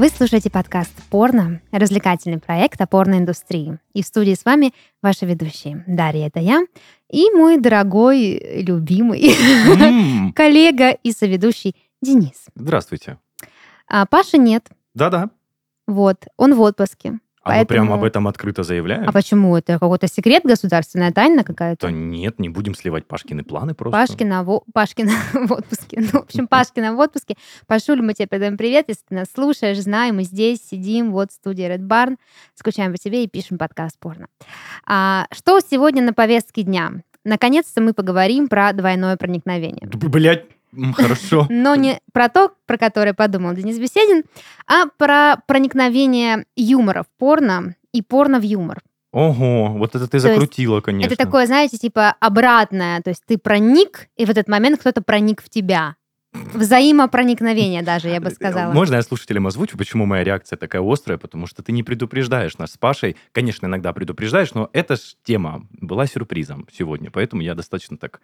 Вы слушаете подкаст «Порно», развлекательный проект о порноиндустрии. И в студии с вами ваши ведущие. Дарья, это я, и мой дорогой, любимый коллега и соведущий Денис. Здравствуйте. А Паши нет. Да-да. Вот, он в отпуске. А мы прям Поэтому- об этом открыто заявляем? А почему? Это какой-то секрет, государственная тайна какая-то? Да нет, не будем сливать Пашкины планы просто. Пашкина, в, о- Пашкина в отпуске. Ну, в общем, Пашкина в отпуске. Пашуль, мы тебе передаем привет, если ты нас слушаешь. Знай, мы здесь сидим, вот в студии Red Barn, скучаем по тебе и пишем подкаст порно. А, что сегодня на повестке дня? Наконец-то мы поговорим про двойное проникновение. Блять, хорошо. Но не про то, про которое подумал Денис Беседин, а про проникновение юмора в порно и порно в юмор. Ого, вот это ты есть закрутила, конечно. Это такое, знаете, типа обратное. То есть ты проник, и в этот момент кто-то проник в тебя. Взаимопроникновение даже, я бы сказала. Можно я слушателям озвучу, почему моя реакция такая острая? Потому что ты не предупреждаешь нас с Пашей. Конечно, иногда предупреждаешь, но эта ж тема была сюрпризом сегодня, поэтому я достаточно так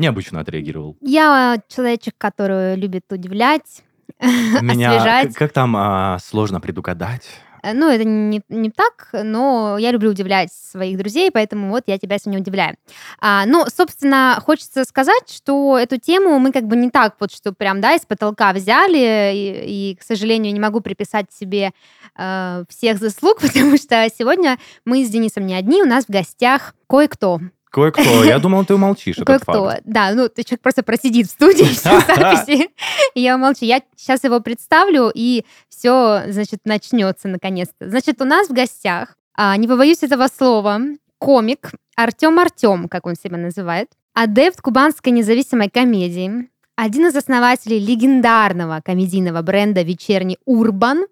необычно отреагировал. Я человечек, который любит удивлять, Меня освежать. как, как там а, сложно предугадать? Э, Ну, это не, не так, но я люблю удивлять своих друзей, поэтому вот я тебя сегодня удивляю. А, ну, собственно, хочется сказать, что эту тему мы как бы не так вот, что прям, да, из потолка взяли, и, и, к сожалению, не могу приписать себе э, всех заслуг, потому что сегодня мы с Денисом не одни, у нас в гостях кое-кто. Кое-кто. Я думал, ты умолчишь Кое-кто, да, ну, ты человек просто просидит в студии всю записи, я молчу. Я сейчас его представлю, и все, значит, начнется наконец-то. Значит, у нас в гостях, а, не побоюсь этого слова, комик Артем Артем, как он себя называет, адепт кубанской независимой комедии, один из основателей легендарного комедийного бренда «Вечерний Урбан»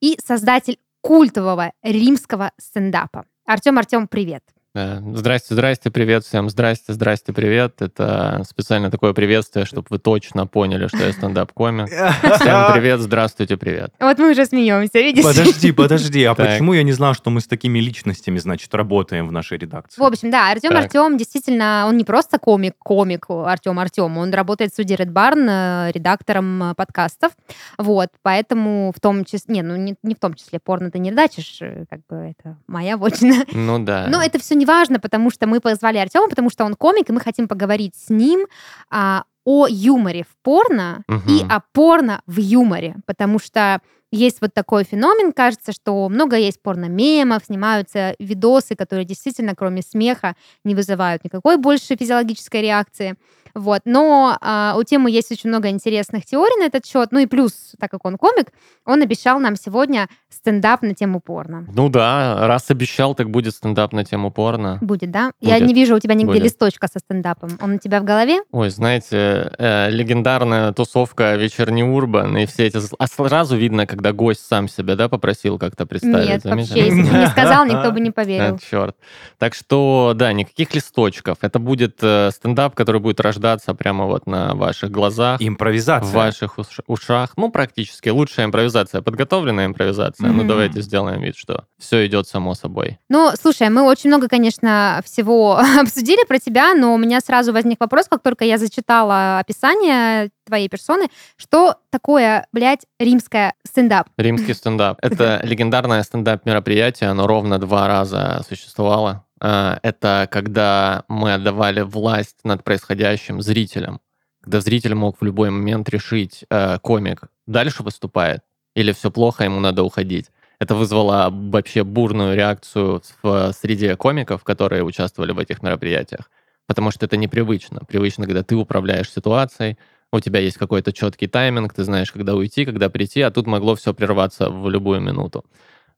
и создатель культового римского стендапа. Артем, Артем, привет. Э, Здрасте, здрасте, привет всем. Здрасте, здрасте, привет. Это специально такое приветствие, чтобы вы точно поняли, что я стендап-комик. Всем привет, здравствуйте, привет. Вот мы уже смеемся, видишь? Подожди, подожди, а Так. почему я не знал, что мы с такими личностями, значит, работаем в нашей редакции? В общем, да, Артем Так. Артем действительно, он не просто комик, комик Артем Артем, он работает в студии Red Barn э, редактором э, подкастов, вот, поэтому в том числе, не, ну не, не в том числе, порно ты не редачишь, э, как бы это моя вотчина. Ну да. Но это все не важно, потому что мы позвали Артема, потому что он комик, и мы хотим поговорить с ним а, о юморе в порно и Мгм. о порно в юморе, потому что есть вот такой феномен, кажется, что много есть порно-мемов, снимаются видосы, которые действительно, кроме смеха, не вызывают никакой больше физиологической реакции. Вот. Но а, у темы есть очень много интересных теорий на этот счет. Ну и плюс, так как он комик, он обещал нам сегодня стендап на тему порно. Ну да, раз обещал, так будет стендап на тему порно. Будет, да? Я Будет. не вижу у тебя нигде Будет. листочка со стендапом. Он у тебя в голове? Ой, знаете, э, легендарная тусовка «Вечерний Урбан», и все эти... А сразу видно, когда гость сам себя, да, попросил как-то представить. Нет, Заметили? вообще, если бы не сказал, никто бы не поверил. А, черт. Так что, да, никаких листочков. Это будет э, стендап, который будет рождаться прямо вот на ваших глазах, Импровизация. в ваших уш- ушах. Ну, практически. Лучшая импровизация, подготовленная импровизация. Ну, Мгм. давайте сделаем вид, что все идет само собой. Ну, слушай, мы очень много, конечно, всего обсудили про тебя, но у меня сразу возник вопрос, как только я зачитала описание твоей персоны, что такое, блядь, римская стендап? Римский стендап. Это легендарное стендап-мероприятие, оно ровно два раза существовало. А, Это когда мы отдавали власть над происходящим зрителям. Когда зритель мог в любой момент решить, э, комик дальше выступает или все плохо, ему надо уходить. Это вызвало вообще бурную реакцию в среде комиков, которые участвовали в этих мероприятиях. Потому что это непривычно. Привычно, когда ты управляешь ситуацией, у тебя есть какой-то четкий тайминг, ты знаешь, когда уйти, когда прийти, а тут могло все прерваться в любую минуту.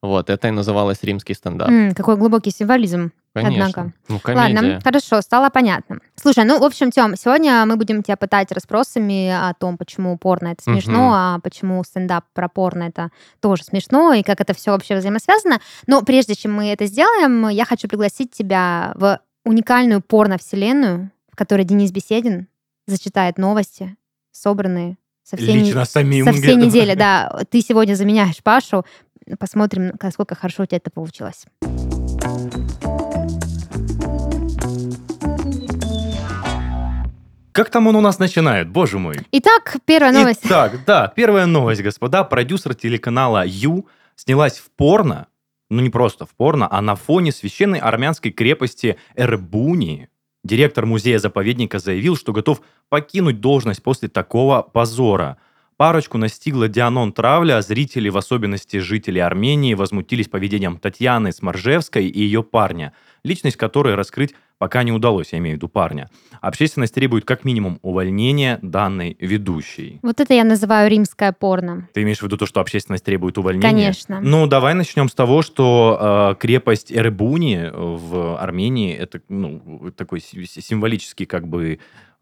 Вот, это и называлось римский стендап. М, какой глубокий символизм. Конечно. однако. Ну, комедия. Ладно, хорошо, стало понятно. Слушай, ну, в общем, Тём, сегодня мы будем тебя пытать расспросами о том, почему порно это смешно, Мгм. а почему стендап про порно это тоже смешно, и как это все вообще взаимосвязано. Но прежде чем мы это сделаем, я хочу пригласить тебя в уникальную порно-вселенную, в которой Денис Беседин зачитает новости, собранные со всей, Лично самим. со всей недели. Да, ты сегодня заменяешь Пашу. Посмотрим, насколько хорошо у тебя это получилось. Как там он у нас начинает, боже мой? Итак, первая новость. Итак, да, первая новость, господа. Продюсер телеканала Ю снялась в порно, ну не просто в порно, а на фоне священной армянской крепости Эрбуни. Директор музея-заповедника заявил, что готов покинуть должность после такого позора. Парочку настигла Дианон травля, а зрители, в особенности жители Армении, возмутились поведением Татьяны Сморжевской и ее парня, личность которой раскрыть пока не удалось, я имею в виду парня. Общественность требует как минимум увольнения данной ведущей. Вот это я называю римское порно. Ты имеешь в виду то, что общественность требует увольнения? Конечно. Ну, давай начнем с того, что э, крепость Эребуни в Армении это ну, такой си- символический как бы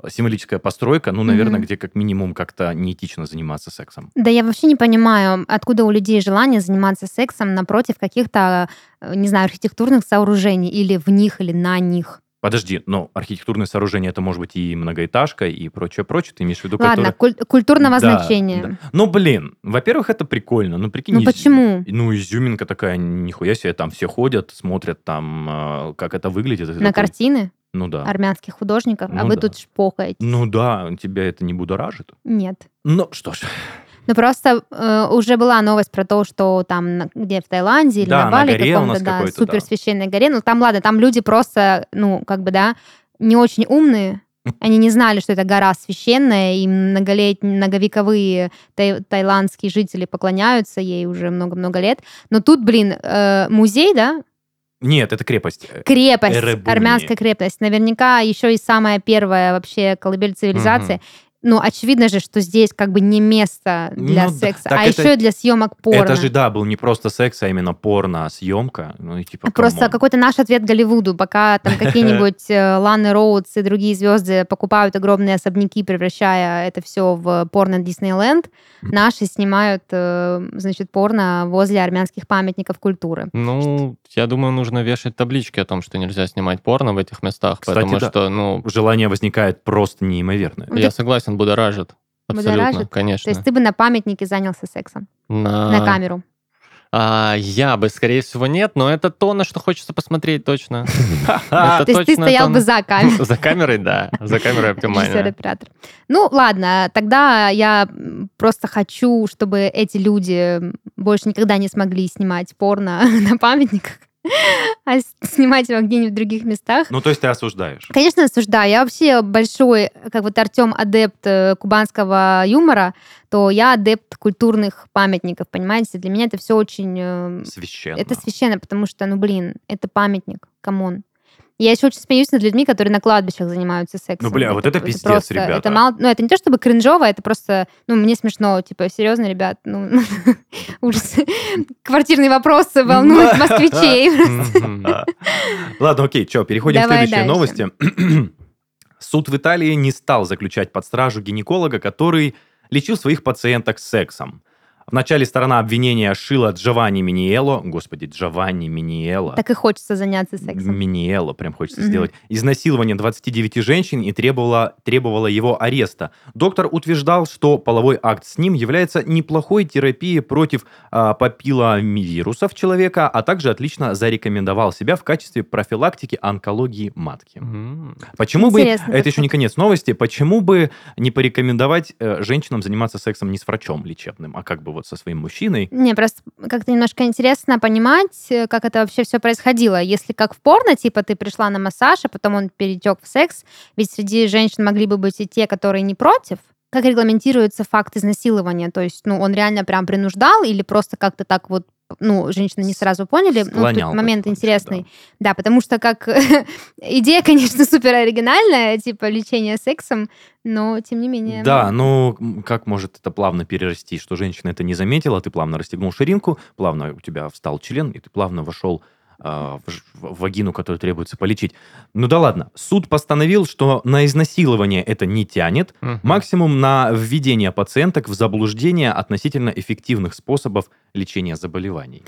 символическая постройка, ну, наверное, Мгм. где как минимум как-то неэтично заниматься сексом. Да я вообще не понимаю, откуда у людей желание заниматься сексом напротив каких-то, э, не знаю, архитектурных сооружений или в них, или на них. Подожди, но архитектурное сооружение это может быть и многоэтажка, и прочее, прочее. Ты имеешь в виду, Ладно, которое- куль- культурного Да, значения. да. Ну, блин, во-первых, это прикольно. Ну, прикинь, Ну из- почему? Ну, изюминка такая, нихуя себе, там все ходят, смотрят там, э, как это выглядит. На такой, картины Ну да. армянских художников, а Ну вы да. тут шпокаете. Ну да, тебя это не будоражит. Нет. Ну, что ж. Ну просто э, уже была новость про то, что там на- где в Таиланде или Да, на на Бали у каком-то, да, супер да. священной горе. Ну там, ладно, там люди просто, ну, как бы, да, не очень умные. Они не знали, что это гора священная, и многолетние, многовековые тай- таиландские жители поклоняются ей уже много-много лет. Но тут, блин, э, музей, да, Нет, это крепость. крепость, Эребуни. армянская крепость. Наверняка еще и самая первая вообще колыбель цивилизации. Ну, очевидно же, что здесь как бы не место для Ну секса, а это- еще и для съемок порно. Это же, да, был не просто секс, а именно порно-съемка. Ну, и типа, Просто come on. какой-то наш ответ Голливуду, пока там какие-нибудь э, Ланы Роудс и другие звезды покупают огромные особняки, превращая это все в порно Диснейленд, наши снимают, э, значит, порно возле армянских памятников культуры. Ну, я думаю, нужно вешать таблички о том, что нельзя снимать порно в этих местах, Кстати, потому да. что, ну, Желание возникает просто неимоверное. Ну, я ты- согласен, будоражит. Абсолютно, Будоражит? То конечно. есть ты бы на памятнике занялся сексом На, на камеру. А, я бы, скорее всего, нет, но это то, на что хочется посмотреть точно. То есть ты стоял то, бы за камерой. За камерой, да. За камерой оптимально. Ну, ладно, тогда я просто хочу, чтобы эти люди больше никогда не смогли снимать порно на памятниках, а снимать его где-нибудь в других местах. Ну, то есть ты осуждаешь. Конечно, осуждаю. Я вообще большой, как вот Артем адепт э, кубанского юмора, то я адепт культурных памятников, понимаете? Для меня это все очень... э, Священно. это священно, потому что, ну, блин, это памятник, come on. Я еще очень смеюсь над людьми, которые на кладбищах занимаются сексом. Ну, бля, вот это пиздец, просто- ребята. Это мало, ну, это не то чтобы кринжово, это просто, ну, мне смешно, типа, серьезно, ребят, ну, ужас. Квартирный вопрос волнует москвичей. Ладно, окей, что, переходим к следующей новости. Суд в Италии не стал заключать под стражу гинеколога, который лечил своих пациенток сексом. Вначале сторона обвинения шила Джованни Миниело, господи, Джованни Миниело, Так и хочется заняться сексом. Миниело, прям хочется Мгм. сделать, изнасилование 29 женщин и требовала, требовала его ареста. Доктор утверждал, что половой акт с ним является неплохой терапией против а, папилломивирусов человека, а также отлично зарекомендовал себя в качестве профилактики онкологии матки. Мгм. Почему Интересный бы, это еще не конец новости, почему бы не порекомендовать э, женщинам заниматься сексом не с врачом лечебным, а как бы вот со своим мужчиной? Не, просто как-то немножко интересно понимать, э, как это вообще все происходило. Если как в порно, типа ты пришла на массаж, а потом он перетек в секс, ведь среди женщин могли бы быть и те, которые не против. Как регламентируется факт изнасилования? То есть, ну, он реально прям принуждал или просто как-то так вот, ну, женщины не сразу поняли? Ну, тут Склонял момент интересный. да. Да, потому что как идея, конечно, супер оригинальная, типа лечение сексом, но тем не менее. Да, ну м, как может это плавно перерасти, что женщина это не заметила, ты плавно расстегнул ширинку, плавно у тебя встал член, и ты плавно вошел в, ж- в вагину, которую требуется полечить. Ну да ладно, суд постановил, что на изнасилование это не тянет, Мгм. максимум на введение пациенток в заблуждение относительно эффективных способов лечения заболеваний.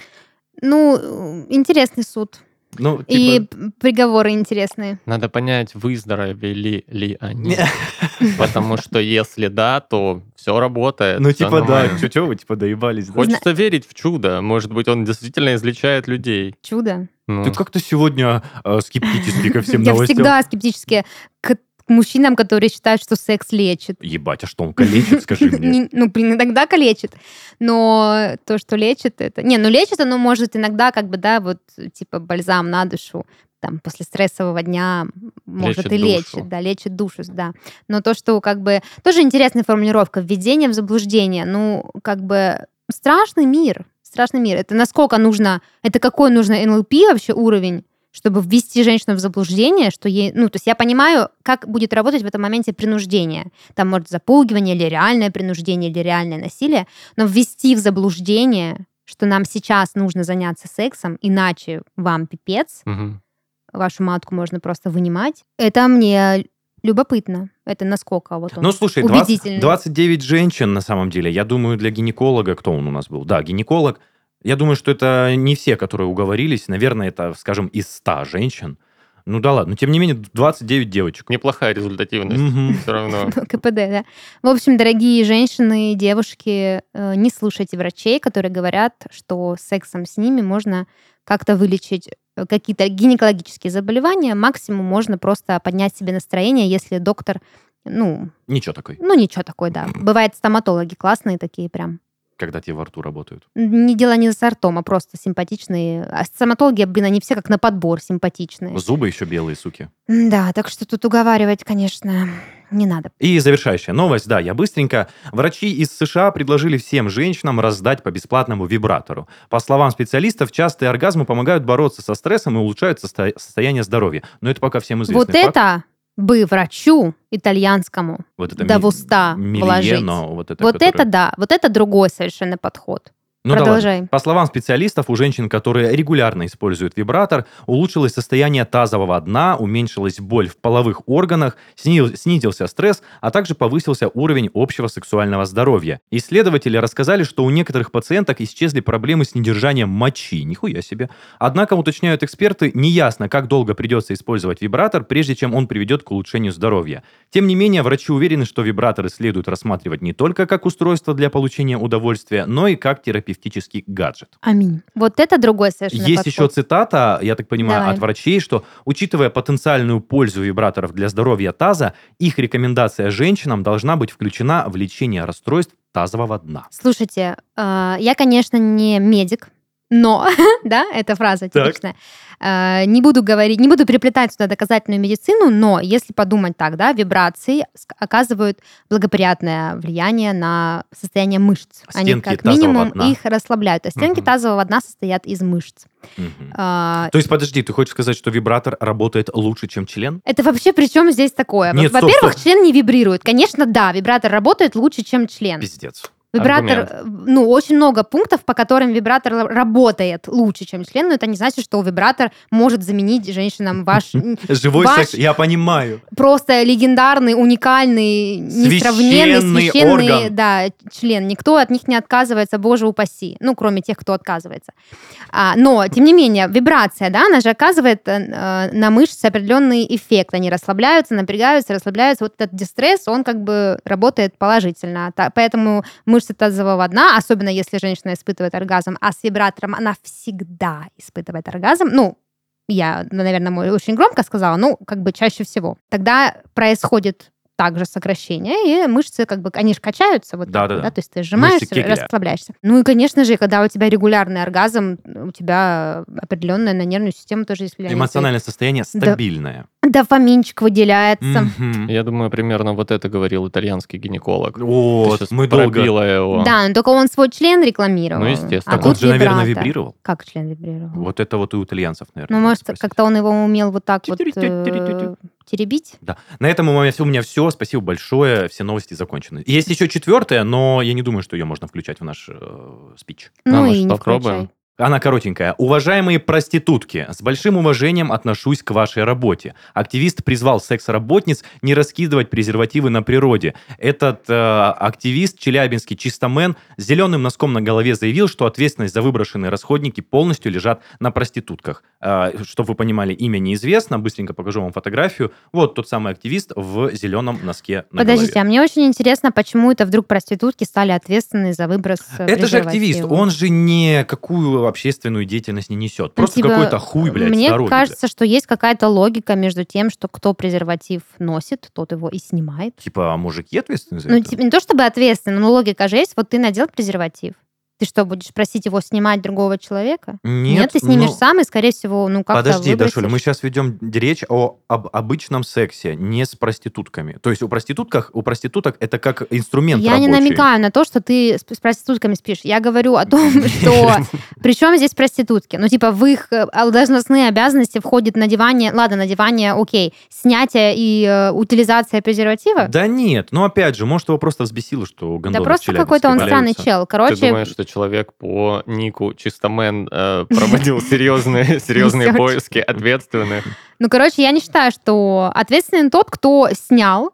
Ну, э, интересный суд. Ну, И типа... п- приговоры интересные. Надо понять, выздоровели ли они. Потому что если да, то все работает. Ну, типа, да, что вы, типа, доебались. Хочется верить в чудо. Может быть, он действительно излечает людей. Чудо. Ну, Ты как-то сегодня э, скептически ко всем Я новостям. всегда скептически к, мужчинам, которые считают, что секс лечит. Ебать, а что он калечит, скажи мне? Не- Ну, блин, иногда калечит. Но то, что лечит, это... Не, ну лечит оно может иногда, как бы, да, вот, типа, бальзам на душу, там, после стрессового дня, может, Лечит и душу. лечит, да, лечит душу, да. Но то, что, как бы, тоже интересная формулировка, введение в заблуждение, ну, как бы, страшный мир, страшный мир. Это насколько нужно, это какой нужно НЛП вообще уровень, чтобы ввести женщину в заблуждение, что ей, ну, то есть я понимаю, как будет работать в этом моменте принуждение. Там, может, запугивание или реальное принуждение, или реальное насилие, но ввести в заблуждение, что нам сейчас нужно заняться сексом, иначе вам пипец, Мгм. вашу матку можно просто вынимать, это мне любопытно. Это насколько вот он Ну, слушай, 20 убедительный. 29 женщин, на самом деле, я думаю, для гинеколога, кто он у нас был? Да, гинеколог. Я думаю, что это не все, которые уговорились. Наверное, это, скажем, из 100 женщин. Ну да ладно, но тем не менее, 29 девочек. Неплохая результативность. Мгм. Все равно. КПД, да. В общем, дорогие женщины, девушки, э, не слушайте врачей, которые говорят, что сексом с ними можно как-то вылечить э, какие-то гинекологические заболевания. Максимум можно просто поднять себе настроение, если доктор, ну, Ничего такой, ну ничего такое, да. Бывают стоматологи классные такие прям. Когда тебе во рту работают. Не дело не за сортом, а просто симпатичные. А стоматологи, блин, они все как на подбор симпатичные. Зубы еще белые, суки. Да, так что тут уговаривать, конечно, не надо. И завершающая новость, да, я быстренько. Врачи из США предложили всем женщинам раздать по бесплатному вибратору. По словам специалистов, частые оргазмы помогают бороться со стрессом и улучшают состо- состояние здоровья. Но это пока всем известный Вот факт. это бы врачу итальянскому вот это да ми- уста вложить. вот это, вот которое- это да, вот это другой совершенно подход. Ну да. Продолжай. По словам специалистов, у женщин, которые регулярно используют вибратор, улучшилось состояние тазового дна, уменьшилась боль в половых органах, сни- снизился стресс, а также повысился уровень общего сексуального здоровья. Исследователи рассказали, что у некоторых пациенток исчезли проблемы с недержанием мочи. Нихуя себе. Однако, уточняют эксперты, неясно, как долго придется использовать вибратор, прежде чем он приведет к улучшению здоровья. Тем не менее, врачи уверены, что вибраторы следует рассматривать не только как устройство для получения удовольствия, но и как терапевтический гаджет. Аминь. Вот это другой совершенно Есть подход. еще цитата, я так понимаю, Давай. от врачей, что, учитывая потенциальную пользу вибраторов для здоровья таза, их рекомендация женщинам должна быть включена в лечение расстройств тазового дна. Слушайте, э, я, конечно, не медик, но, да, эта фраза типичная. Э, Не буду говорить, не буду приплетать сюда доказательную медицину, но если подумать так, да, вибрации оказывают благоприятное влияние на состояние мышц. Они Стенки как тазового минимум дна. их расслабляют. А стенки Мгм. тазового дна состоят из мышц. Мгм. А, То есть, подожди, ты хочешь сказать, что вибратор работает лучше, чем член? Это вообще при чем здесь такое? Нет, Во-первых, член не вибрирует. Конечно, да, вибратор работает лучше, чем член. Пиздец. Вибратор, Аргумент. э, ну, очень много пунктов, по которым вибратор работает лучше, чем член, но это не значит, что вибратор может заменить женщинам ваш Живой Ваш- секс, я понимаю. просто легендарный, уникальный, несравненный, Священный священный орган. да, член. Никто от них не отказывается, боже упаси. Ну, кроме тех, кто отказывается. А, но, тем не менее, вибрация, да, она же оказывает э, э, на мышцы определенный эффект. Они расслабляются, напрягаются, расслабляются. Вот этот дистресс, он как бы работает положительно. Поэтому мышцы тазового дна, особенно если женщина испытывает оргазм, а с вибратором она всегда испытывает оргазм, ну, я, наверное, мой очень громко сказала, ну, как бы чаще всего. Тогда происходит также сокращение, и мышцы, как бы, они же качаются, вот так вот, Да-да-да. то есть ты сжимаешься, расслабляешься. Ну и, конечно же, когда у тебя регулярный оргазм, у тебя определенная на нервную систему тоже есть влияние. Эмоциональное состояние Да. стабильное. Дофаминчик выделяется. Мгм. Я думаю, примерно вот это говорил итальянский гинеколог. Щас мы долго... его. Да, но только он свой член рекламировал. Ну, естественно. А Так он же, наверное, вибрировал. Как член вибрировал? Вот это вот у итальянцев, наверное. Ну, может, спросить. как-то он его умел вот так вот э, теребить? Да. На этом у меня, у меня все. Спасибо большое. Все новости закончены. Есть еще четвертая, но я не думаю, что ее можно включать в наш э, спич. А, Ну может, и не попробуем? включай. Она коротенькая. Уважаемые проститутки, с большим уважением отношусь к вашей работе. Активист призвал секс-работниц не раскидывать презервативы на природе. Этот э, активист, челябинский чистомен, с зеленым носком на голове заявил, что ответственность за выброшенные расходники полностью лежат на проститутках. Э, чтобы вы понимали, имя неизвестно. Быстренько покажу вам фотографию. Вот тот самый активист в зеленом носке на Подождите, голове. а мне очень интересно, почему это вдруг проститутки стали ответственны за выброс э, Это же активист. Он же не какую никакую общественную деятельность не несет. Ну, Просто типа, какой-то хуй, блядь, Мне с дороги, кажется, что есть какая-то логика между тем, что кто презерватив носит, тот его и снимает. блядь. Типа, а мужики ответственны за Ну, это? типа, не то чтобы ответственно, но логика же есть. Вот ты надел презерватив. Ты что, будешь просить его снимать другого человека? Нет, ты снимешь ну, сам и, скорее всего, ну как-то Подожди, выбросишь. Дашуля, мы сейчас ведем речь о об обычном сексе, не с проститутками. То есть у проститутках, у проституток это как инструмент Я не рабочий. намекаю на то, что ты с, с проститутками спишь. Я говорю о том, что... Причем здесь проститутки? Ну, типа, в их э, должностные обязанности входит надевание... Ладно, надевание, окей. Снятие и э, утилизация презерватива? Да нет, ну опять же, может его просто взбесило, что Да гондоны в просто какой-то он странный чел. Ты Короче, думаешь, что человек по нику Чистомен э, проводил серьезные, серьезные поиски ответственных? ну, короче, я не считаю, что ответственен тот, кто снял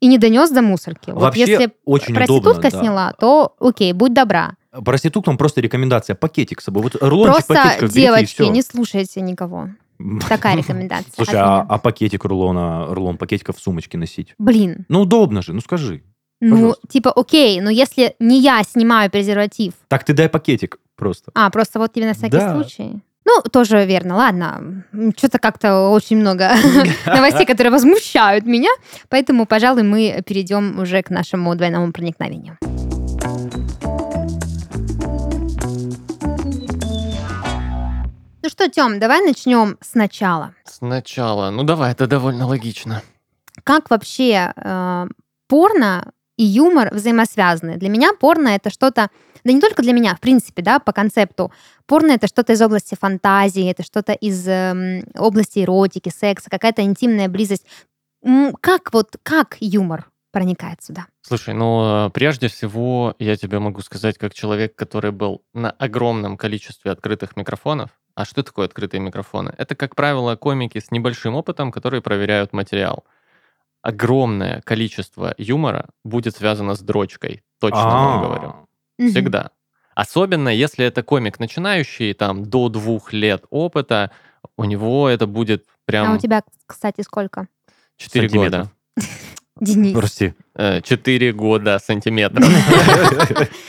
и не донес до мусорки. Вот Вообще если очень проститутка удобно, да. сняла, то окей, будь добра. Проституткам просто рекомендация пакетик с собой. Вот рулончик Просто, берите, девочки, всё. не слушайте никого. Такая рекомендация. Слушай, а, а пакетик рулона, рулон пакетика в сумочке носить? Блин, Ну удобно же, ну скажи. Ну, типа, окей, но если не я снимаю презерватив, Так ты дай пакетик просто. а, просто вот тебе на всякий Да. случай. Ну, тоже верно, ладно. Что-то как-то очень много новостей, которые возмущают меня. Поэтому, пожалуй, мы перейдем уже к нашему двойному проникновению. Ну что, Тём, давай начнем сначала. Сначала. Ну давай, это довольно логично. Как вообще э, порно и юмор взаимосвязаны? Для меня порно это что-то, да не только для меня, в принципе, да, по концепту. Порно это что-то из области фантазии, это что-то из эм, области эротики, секса, какая-то интимная близость. Как вот, как юмор проникает сюда? Слушай, ну, э, прежде всего, я тебе могу сказать, как человек, который был на огромном количестве открытых микрофонов. А что такое открытые микрофоны? Это, как правило, комики с небольшим опытом, которые проверяют материал. Огромное количество юмора будет связано с дрочкой. Точно вам А, говорю. Всегда. Особенно, если это комик начинающий, там, до двух лет опыта, у него это будет А прям у тебя, кстати, сколько? 4 Сантиметров. года. Денис. Прости. 4 года сантиметров.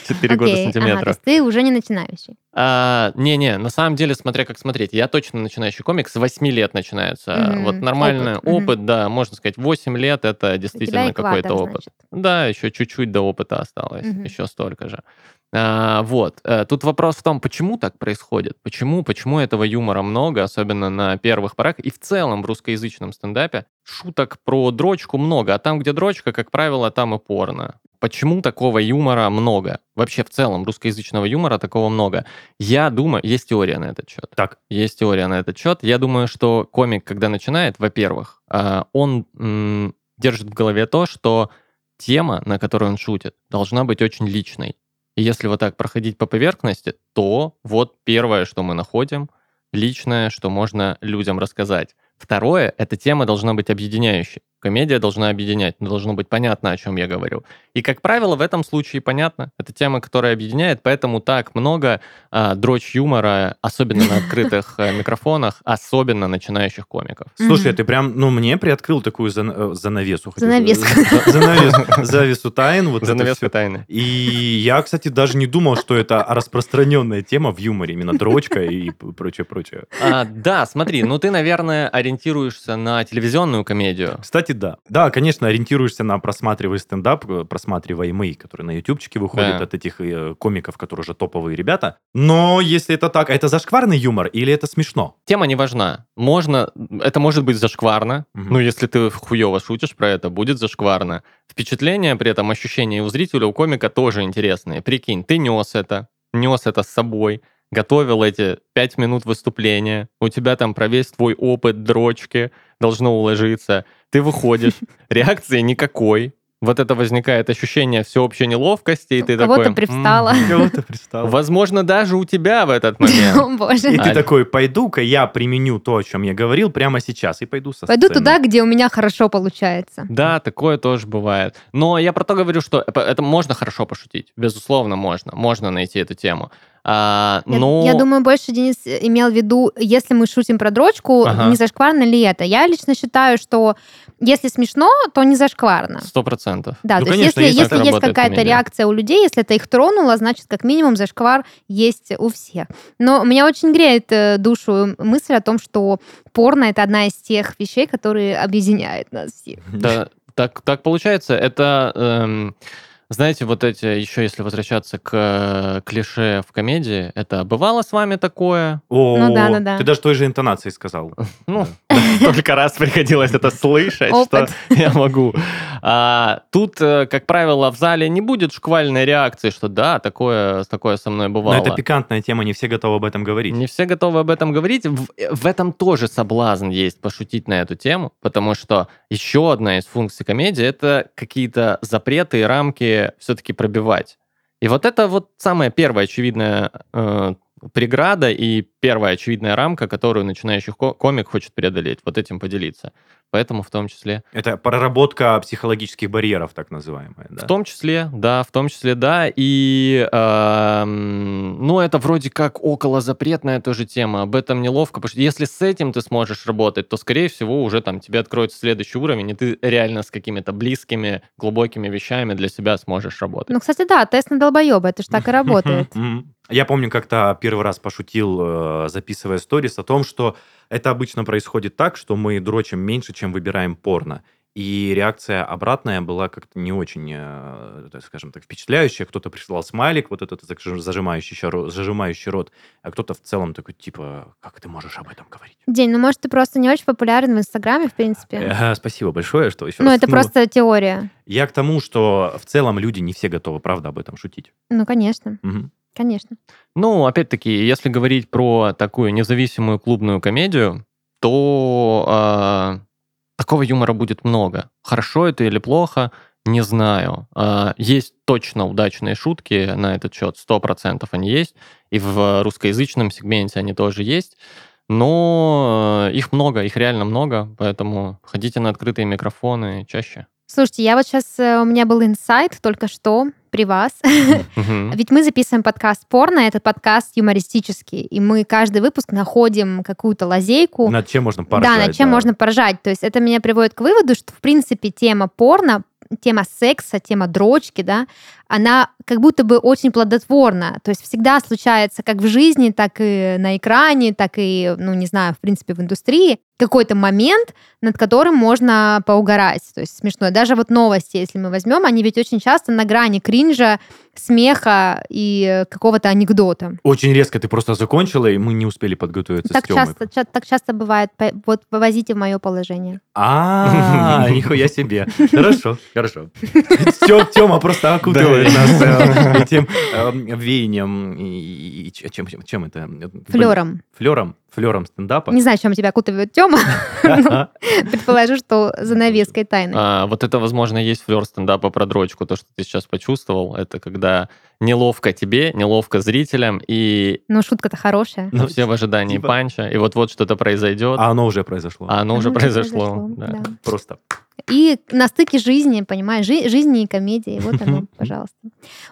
4 года Окей, ага, то сантиметров. есть ты уже не начинающий. А, Не-не, на самом деле, смотря как смотреть. Я точно начинающий комик, с 8 лет начинается. Вот нормальный опыт, да, можно сказать, 8 лет это действительно какой-то опыт. значит. Да, еще чуть-чуть до опыта осталось, еще столько же. А, вот. Э, Тут вопрос в том, почему так происходит? Почему? Почему этого юмора много, особенно на первых порах, и в целом в русскоязычном стендапе шуток про дрочку много, а там, где дрочка, как правило, там и порно. Почему такого юмора много? Вообще, в целом, русскоязычного юмора такого много. Я думаю, есть теория на этот счет. Так. Есть теория на этот счет. Я думаю, что комик, когда начинает, во-первых, а, он держит в голове то, что тема, на которой он шутит, должна быть очень личной. И если вот так проходить по поверхности, то вот первое, что мы находим, личное, что можно людям рассказать. Второе, эта тема должна быть объединяющей. Комедия должна объединять, но должно быть понятно, о чем я говорю. И, как правило, в этом случае понятно. Это тема, которая объединяет, поэтому так много а, дрочь юмора, особенно на открытых э, микрофонах, особенно начинающих комиков. Слушай, ты прям, ну, мне приоткрыл такую э, занавесу. Занавеску. Завесу тайн. Вот всё. тайны. И я, кстати, даже не думал, что это распространенная тема в юморе, именно дрочка и п- прочее-прочее. А, да, смотри, ну ты, наверное, ориентируешься на телевизионную комедию. Кстати, да. Да, конечно, ориентируешься на просматриваемый стендап, э, просматриваемый, который на ютубчике выходит Да. от этих э, комиков, которые уже топовые ребята. Но если это так, это зашкварный юмор или это смешно? Тема не важна. Можно, это может быть зашкварно. Мгм. Ну, если ты хуево шутишь про это, будет зашкварно. Впечатления при этом, ощущения у зрителя, у комика тоже интересные. Прикинь, ты нес это, нес это с собой, готовил эти пять минут выступления, у тебя там про весь твой опыт дрочки должно уложиться. Ты выходишь, реакции никакой. Вот это возникает ощущение всеобщей неловкости, и ты Кого-то такой... привстало. «М, Кого-то пристал. Возможно, даже у тебя в этот момент. Боже. И ты такой, пойду-ка я применю то, о чем я говорил, прямо сейчас, и пойду со Пойду сцены». туда, где у меня хорошо получается. Да, такое тоже бывает. Но я про то говорю, что это можно хорошо пошутить. Безусловно, можно. Можно найти эту тему. А, Я, но... я думаю, больше Денис имел в виду, если мы шутим про дрочку, Ага. не зашкварно ли это? Я лично считаю, что если смешно, то не зашкварно. Сто процентов. Да, Ну, то конечно, есть если, если есть какая-то комедия. реакция у людей, если это их тронуло, значит, как минимум зашквар есть у всех. Но меня очень греет э, душу мысль о том, что порно это одна из тех вещей, которые объединяет нас всех. Да, так, так получается. Это, эм, знаете, вот эти, еще если возвращаться к э, клише в комедии, это «бывало с вами такое?» О, Ну да, да, да. Ты даже той же интонацией сказал. Ну, только раз приходилось это слышать, что я могу. А, тут, э, как правило, в зале не будет шквальной реакции, что да, такое, такое со мной Но бывало. это пикантная тема, не все готовы об этом говорить. Не все готовы об этом говорить. В, в этом тоже соблазн есть пошутить на эту тему, потому что еще одна из функций комедии это какие-то запреты и рамки все-таки пробивать. И вот это вот самая первая очевидная э, преграда и первая очевидная рамка, которую начинающий ко- комик хочет преодолеть, вот этим поделиться. Поэтому в том числе Это проработка психологических барьеров, так называемая. да? в том числе, да, в том числе, да. И, эм, ну, это вроде как около запретная тоже тема. Об этом неловко, потому что если с этим ты сможешь работать, то, скорее всего, уже там тебе откроется следующий уровень, и ты реально с какими-то близкими, глубокими вещами для себя сможешь работать. Ну, кстати, да, тест на долбоеба, это же так и работает. Я помню, как-то первый раз пошутил, э, записывая сторис, о том, что это обычно происходит так, что мы дрочим меньше, чем выбираем порно. И реакция обратная была как-то не очень, э, скажем так, впечатляющая. Кто-то присылал смайлик, вот этот зажимающий, ща- зажимающий рот, а кто-то в целом такой, типа, как ты можешь об этом говорить? День, ну, может, ты просто не очень популярен в Инстаграме, в принципе. Э, Спасибо большое, что еще Ну, раз это ткнула. просто теория. Я к тому, что в целом люди не все готовы, правда, об этом шутить. Ну, конечно, Мгм. Конечно. Ну, опять-таки, если говорить про такую независимую клубную комедию, то а, такого юмора будет много. Хорошо это или плохо, не знаю. А, есть точно удачные шутки на этот счет, 100% они есть. И в русскоязычном сегменте они тоже есть. Но э, их много, их реально много, поэтому ходите на открытые микрофоны чаще. Слушайте, я вот сейчас, у меня был инсайт только что при вас. Ведь мы записываем подкаст порно, это подкаст юмористический, и мы каждый выпуск находим какую-то лазейку. Над чем можно поржать. да, над чем можно поражать. То есть это меня приводит к выводу, что, в принципе, тема порно, тема секса, тема дрочки, да, она как будто бы очень плодотворна. То есть всегда случается как в жизни, так и на экране, так и, ну, не знаю, в принципе, в индустрии, какой-то момент, над которым можно поугарать. То есть смешно. Даже вот новости, если мы возьмем, они ведь очень часто на грани кринжа, смеха и какого-то анекдота. Очень резко ты просто закончила, и мы не успели подготовиться Так с Тёмой. часто, ча- так часто бывает. Вот вывозите в мое положение. А, нихуя себе. Хорошо, хорошо. Тёма просто окутывает нас э, этим э, веянием. И чем это? Флером. Флером? Флером стендапа? Не знаю, чем тебя окутывает Тёма. Ага. Предположу, что занавеской тайны. А, вот это, возможно, есть флер стендапа про дрочку, то, что ты сейчас почувствовал. Это когда неловко тебе, неловко зрителям, и Ну, шутка-то хорошая. Ну, все в ожидании типа- панча, и вот-вот что-то произойдет, А оно уже произошло. а оно уже произошло. Просто. И на стыке жизни, понимаешь, жи- жизни и комедии. Вот оно, пожалуйста.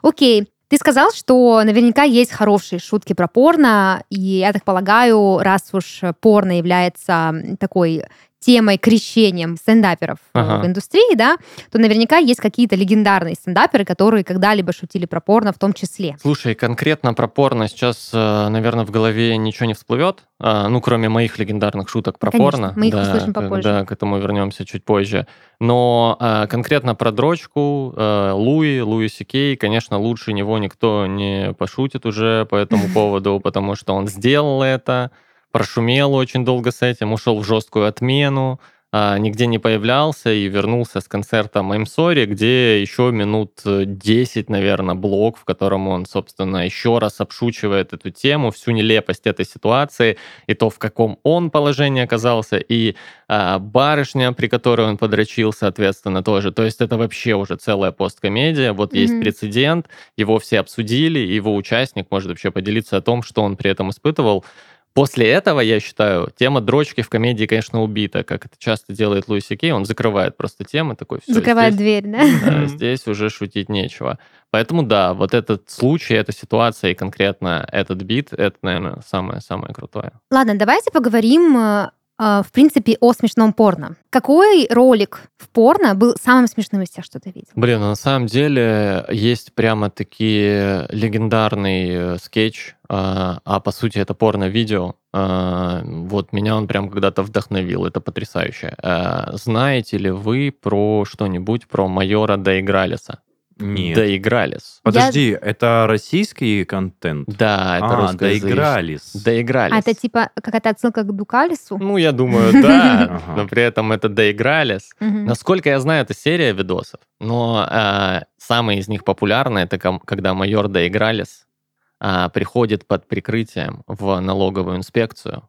Окей. Ты сказал, что наверняка есть хорошие шутки про порно, и я так полагаю, раз уж порно является такой темой, крещением стендаперов э, Ага. в индустрии, да, то наверняка есть какие-то легендарные стендаперы, которые когда-либо шутили про порно в том числе. Слушай, конкретно про порно сейчас, наверное, в голове ничего не всплывет, а, ну, кроме моих легендарных шуток про Конечно, порно. мы их да, услышим попозже. Да, к этому вернемся чуть позже. Но конкретно про дрочку, Луи, Луи Сикей, конечно, лучше него никто не пошутит уже по этому поводу, потому что он сделал это, прошумел очень долго с этим, ушел в жесткую отмену, а, нигде не появлялся и вернулся с концерта I'm Sorry, где еще минут э, 10, наверное, блок, в котором он, собственно, еще раз обшучивает эту тему, всю нелепость этой ситуации, и то, в каком он положении оказался, и а, барышня, при которой он подрочил, соответственно, тоже. То есть это вообще уже целая посткомедия. Вот есть Мгм. прецедент, его все обсудили, его участник может вообще поделиться о том, что он при этом испытывал. После этого, я считаю, тема дрочки в комедии, конечно, убита, как это часто делает Луи Кей. Он закрывает просто темы такой. Все, Закрывает здесь, дверь, да? да, здесь уже шутить нечего. Поэтому да, вот этот случай, эта ситуация и конкретно этот бит, это, наверное, самое-самое крутое. Ладно, давайте поговорим, э, в принципе, о смешном порно. Какой ролик в порно был самым смешным из тех, что ты видел? Блин, ну, на самом деле есть прямо такие легендарный э, скетч, а, а по сути это порно-видео. А, Вот меня он прям когда-то вдохновил, это потрясающе. А, Знаете ли вы про что-нибудь про майора Доигралиса? Нет. Доигралис. Подожди, это российский контент? Да, это а, русскоязычный. доигрались. Доигрались. А это типа какая-то отсылка к Дукалису? Ну, я думаю, да, но при этом это доигрались. Насколько я знаю, это серия видосов, но а, самый из них популярный это когда майор Доигралис а, приходит под прикрытием в налоговую инспекцию.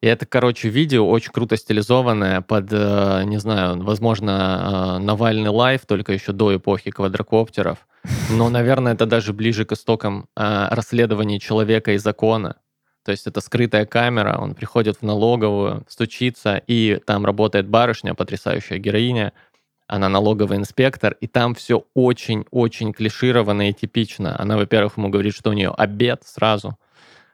И это, короче, видео очень круто стилизованное под, э, не знаю, возможно, э, Навальный лайф, только еще до эпохи квадрокоптеров. Но, наверное, это даже ближе к истокам э, расследований человека и закона. То есть это скрытая камера, он приходит в налоговую, стучится, и там работает барышня, потрясающая героиня, она налоговый инспектор, и там все очень-очень клишировано и типично. Она, во-первых, ему говорит, что у нее обед сразу.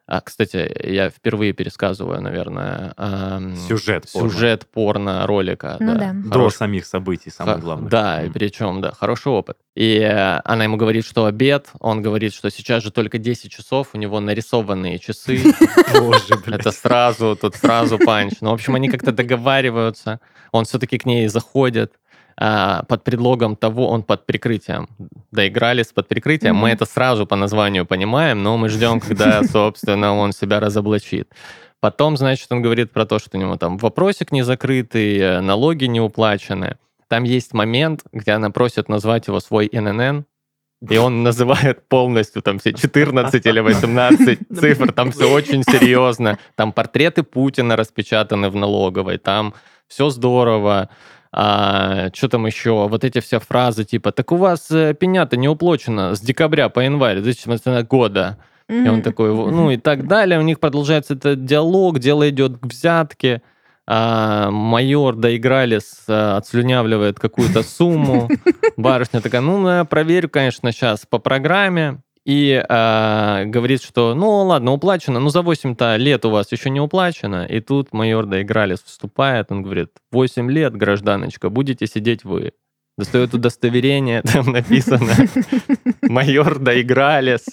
А, кстати, я впервые пересказываю, наверное, ам, Сюжет порно. сюжет порно ролика. Ну да. До Хорош- самих событий, самое Ха- главное. Да, и М. причем, да, хороший опыт. И э, она ему говорит, что обед, он говорит, что сейчас же только 10 часов, у него нарисованные часы, Боже, блядь. это сразу, тут сразу панч. Ну, в общем, они как-то договариваются, он все-таки к ней заходит, а, под предлогом того, он под прикрытием. Доигрались под прикрытием. Мы Мгм. это сразу по названию понимаем, но мы ждем, когда, собственно, он себя разоблачит. Потом, значит, он говорит про то, что у него там вопросик не закрытый, э, налоги не уплачены. Там есть момент, где она просит назвать его свой ННН, и он называет полностью там все 14 или 18 цифр, там все очень серьезно. Там портреты Путина распечатаны в налоговой, там все здорово. А, что там еще? Вот эти все фразы типа, так у вас э, пеня-то не уплочена с декабря по январь 2018 года. И он такой, ну и так далее. У них продолжается этот диалог, дело идет к взятке. А, майор доигрались, а, отслюнявливает какую-то сумму. Барышня такая, ну, я проверю, конечно, сейчас по программе. И а, говорит, что, ну, ладно, уплачено, но за 8-то лет у вас еще не уплачено. И тут майор доигрались вступает, он говорит, 8 лет, гражданочка, будете сидеть вы. Достает удостоверение, там написано, майор доигрались,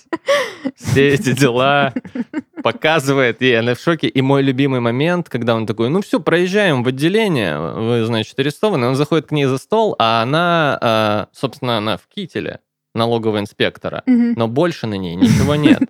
все эти дела, показывает, и она в шоке. И мой любимый момент, когда он такой, ну все, проезжаем в отделение, вы, значит, арестованы. Он заходит к ней за стол, а она, а, собственно, она в кителе налогового инспектора, Мгм. но больше на ней ничего нет.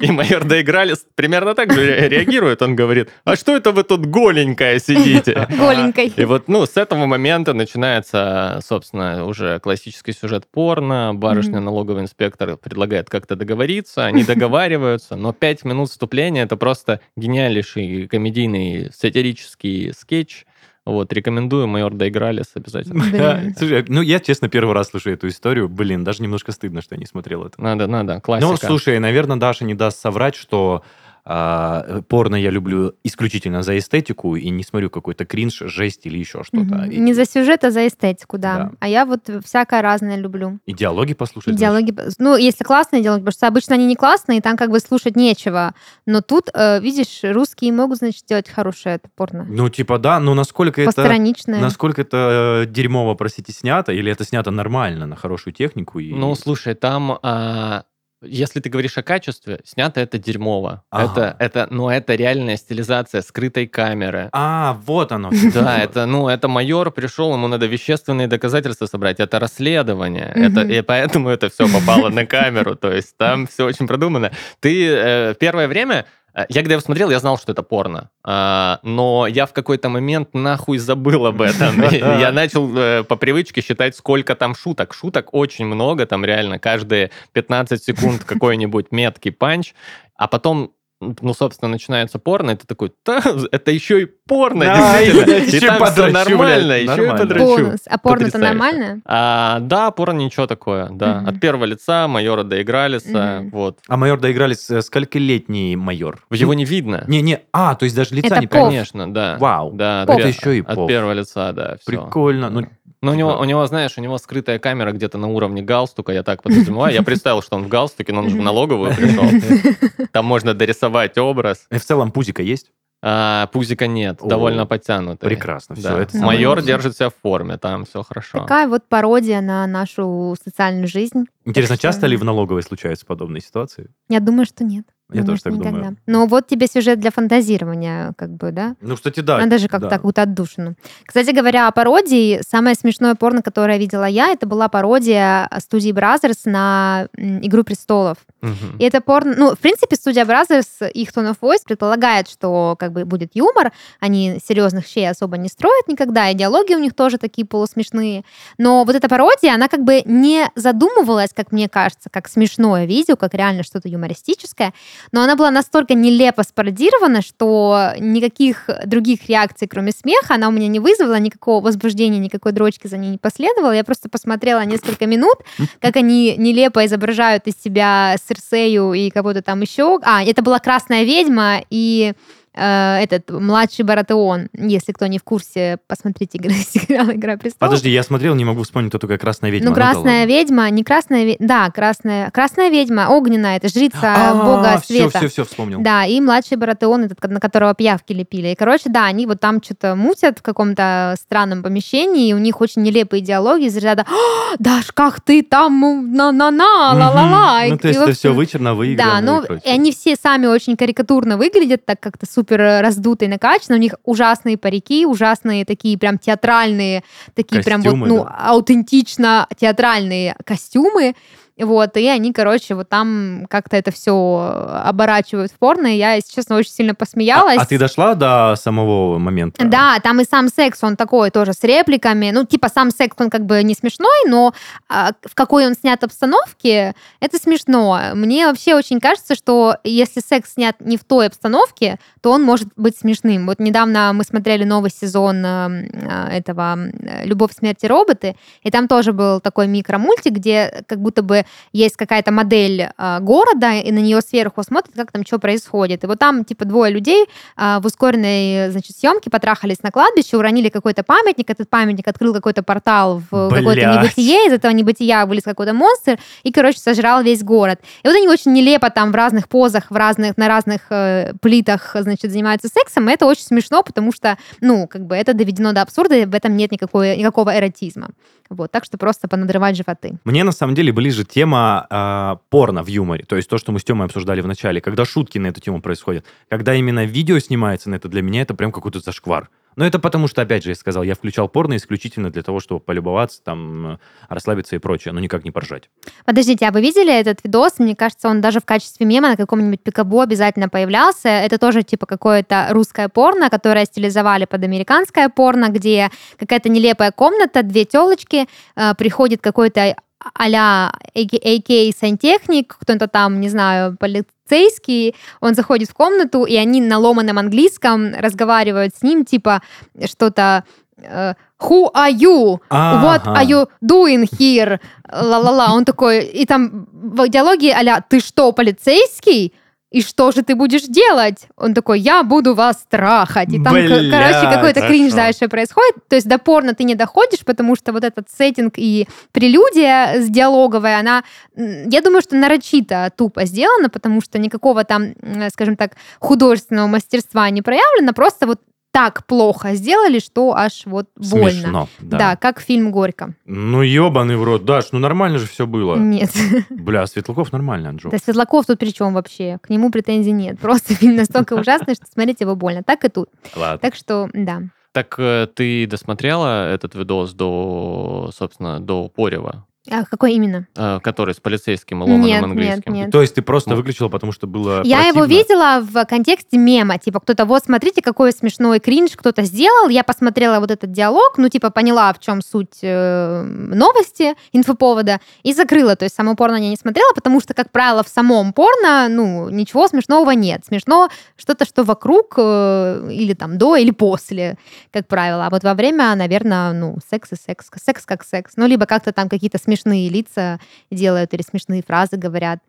И майор доигрались примерно так же ре- реагирует. Он говорит, а что это вы тут голенькая сидите? Голенькой. И вот, ну, с этого момента начинается, собственно, уже классический сюжет порно. Барышня налоговый инспектор предлагает как-то договориться, они договариваются, но пять минут вступления — это просто гениальнейший комедийный сатирический скетч. Вот, рекомендую, майор доигрались обязательно. Блин. Слушай, ну я, честно, первый раз слышу эту историю. Блин, даже немножко стыдно, что я не смотрел это. Надо, надо, классика. Ну, слушай, наверное, Даша не даст соврать, что а, порно я люблю исключительно за эстетику и не смотрю какой-то кринж, жесть или еще что-то. Мгм. И- Не за сюжет, а за эстетику, да. Да. А я вот всякое разное люблю. И диалоги послушать. значит. Диалоги, ну, если классные диалоги, потому что обычно они не классные, и там как бы слушать нечего. Но тут, э, видишь, русские могут, значит, делать хорошее это порно. Ну, типа, да, но насколько это... Постраничное. Насколько это э, дерьмово, простите, снято, или это снято нормально, на хорошую технику? И... Ну, слушай, там, а, если ты говоришь о качестве, снято это дерьмово. Ага. Это, это, ну, это реальная стилизация скрытой камеры. А, вот оно. Да, это, ну, это майор пришел, ему надо вещественные доказательства собрать. Это расследование. Это, и поэтому это все попало на камеру. То есть там все очень продумано. Ты э, первое время... э, Я когда его смотрел, я знал, что это порно. А, но я в какой-то момент нахуй забыл об этом. Я начал э, по привычке считать, сколько там шуток. Шуток очень много, там реально каждые 15 секунд какой-нибудь меткий панч. А потом ну, собственно, начинается порно, и ты такой, это еще и порно, Да, действительно. еще И там все нормально, еще и подрачу. А порно-то нормально? А, да, порно ничего такое, да. От первого лица майора доигрались, Мгм. вот. А майор доиграли с скольколетний майор? Его не видно. Не-не, а, то есть даже лица Это не пов. Конечно, да. Вау. Да, от Это еще и От первого лица, да, все. Прикольно. Ну, Ну, у него, у него, знаешь, у него скрытая камера где-то на уровне галстука, я так подразумеваю. Я представил, что он в галстуке, но он же в налоговую пришел. Там можно дорисовать образ. и в целом пузика есть? А пузика нет, О, довольно подтянутый. Прекрасно. Все, Да. это Майор держит себя в форме, там все хорошо. Такая вот пародия на нашу социальную жизнь. Интересно, Так что- часто ли в налоговой случаются подобные ситуации? Я думаю, что нет. Я тоже так никогда. думаю. Но вот тебе сюжет для фантазирования, как бы, да? Ну, кстати, да. Надо же как-то да. какую-то отдушину. Кстати говоря, о пародии, самое смешное порно, которое видела я, это была пародия студии Brazzers на «Игру престолов». Мгм. И это порно... Ну, в принципе, студия Brazzers, их Tone of Voice предполагает, что как бы будет юмор, они серьезных щей особо не строят никогда, и диалоги у них тоже такие полусмешные. Но вот эта пародия, она как бы не задумывалась, как мне кажется, как смешное видео, как реально что-то юмористическое, но она была настолько нелепо спародирована, что никаких других реакций, кроме смеха, она у меня не вызвала, никакого возбуждения, никакой дрочки за ней не последовало. Я просто посмотрела несколько минут, как они нелепо изображают из себя Серсею и кого-то там еще. А, это была Красная ведьма и э, этот младший Баратеон. Если кто не в курсе, посмотрите игры- сериал «Игра престолов». Подожди, я смотрел, не могу вспомнить, кто такая красная ведьма. Ну, красная ладно. ведьма, не красная ведьма, да, красная, красная ведьма, огненная, это жрица А, бога все, света. все, все, вспомнил. Да, и младший Баратеон, этот, на которого пиявки лепили. И, короче, да, они вот там что-то мутят в каком-то странном помещении, и у них очень нелепые диалоги из ряда «А, «Даш, как ты там, ну, на-на-на, ла-ла-ла». Ну, то есть это все вычурно, выиграно да, ну, и они все сами очень карикатурно выглядят, так как-то супер э, раздутые, накачаны. У них ужасные парики, ужасные такие прям театральные, такие прям вот, Костюмы, ну, да. аутентично театральные костюмы. Вот, и они, короче, вот там как-то это все оборачивают в порно, и я, если честно, очень сильно посмеялась. А, а ты дошла до самого момента? Да, там и сам секс, он такой тоже с репликами. Ну, типа, сам секс, он как бы не смешной, но а, в какой он снят обстановке, это смешно. Мне вообще очень кажется, что если секс снят не в той обстановке, то он может быть смешным. Вот недавно мы смотрели новый сезон э, э, этого «Любовь, смерть и роботы», и там тоже был такой микромультик, где как будто бы есть какая-то модель э, города, и на нее сверху смотрят, как там что происходит. И вот там, типа, двое людей а, в ускоренной, значит, съемке потрахались на кладбище, уронили какой-то памятник, этот памятник открыл какой-то портал в какое-то небытие, из этого небытия вылез какой-то монстр и, короче, сожрал весь город. И вот они очень нелепо там в разных позах, в разных, на разных э, плитах, значит, занимаются сексом, и это очень смешно, потому что, ну, как бы это доведено до абсурда, и в этом нет никакой, никакого эротизма. Вот, так что просто понадрывать животы. Мне на самом деле ближе тема а, порно в юморе. То есть то, что мы с Тёмой обсуждали в начале. Когда шутки на эту тему происходят. Когда именно видео снимается на это, для меня это прям какой-то зашквар. Но это потому что, опять же, я сказал, я включал порно исключительно для того, чтобы полюбоваться, там, э, расслабиться и прочее, но никак не поржать. Подождите, а вы видели этот видос? Мне кажется, он даже в качестве мема на каком-нибудь пикабу обязательно появлялся. Это тоже типа какое-то русское порно, которое стилизовали под американское порно, где какая-то нелепая комната, две телочки, э, приходит какой-то а-ля AK сантехник, кто-то там, не знаю, полицейский, он заходит в комнату, и они на ломаном английском разговаривают с ним, типа что-то э, Who are you? What Ага. are you doing here? Ла-ла-ла. Он такой, и там в диалоге а ты что, полицейский? И что же ты будешь делать? Он такой, я буду вас трахать. И там, Блядь, короче, какой-то кринж дальше происходит. То есть до порно ты не доходишь, потому что вот этот сеттинг и прелюдия с диалоговой, она, я думаю, что нарочито тупо сделана, потому что никакого там, скажем так, художественного мастерства не проявлено, просто вот так плохо сделали, что аж вот больно. Смешно. Да. Да, как фильм «Горько». Ну, ебаный в рот, Даш, ну нормально же все было. Нет. Бля, Светлаков нормально, Джо. Да Светлаков тут при чем вообще? К нему претензий нет. Просто фильм настолько ужасный, что смотреть его больно. Так и тут. Ладно. Так что, да. Так э, ты досмотрела этот видос до, собственно, до Порева? А какой именно? э, который с полицейским и ломаным Нет, нет, английским. нет. То есть ты просто Ну. выключила, потому что было Я его противно? видела в контексте мема, типа кто-то, вот смотрите, какой смешной кринж кто-то сделал, я посмотрела вот этот диалог, ну типа поняла, в чем суть э, новости, инфоповода, и закрыла, то есть само порно я не смотрела, потому что, как правило, в самом порно, ну, ничего смешного нет, смешно что-то, что вокруг, э, или там до, или после, как правило, а вот во время, наверное, ну, секс и секс, секс как секс, ну, либо как-то там какие-то смешные лица делают, или смешные фразы говорят.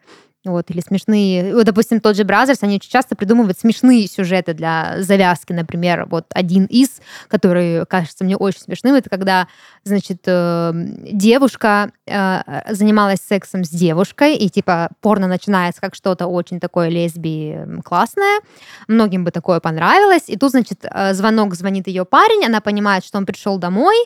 Вот, или смешные, вот, допустим, тот же Brazzers, они очень часто придумывают смешные сюжеты для завязки, например, вот один из, который кажется мне очень смешным, это когда, значит, э, девушка э, занималась сексом с девушкой, и типа порно начинается как что-то очень такое лесби классное, многим бы такое понравилось, и тут, значит, э, звонок звонит ее парень, она понимает, что он пришел домой,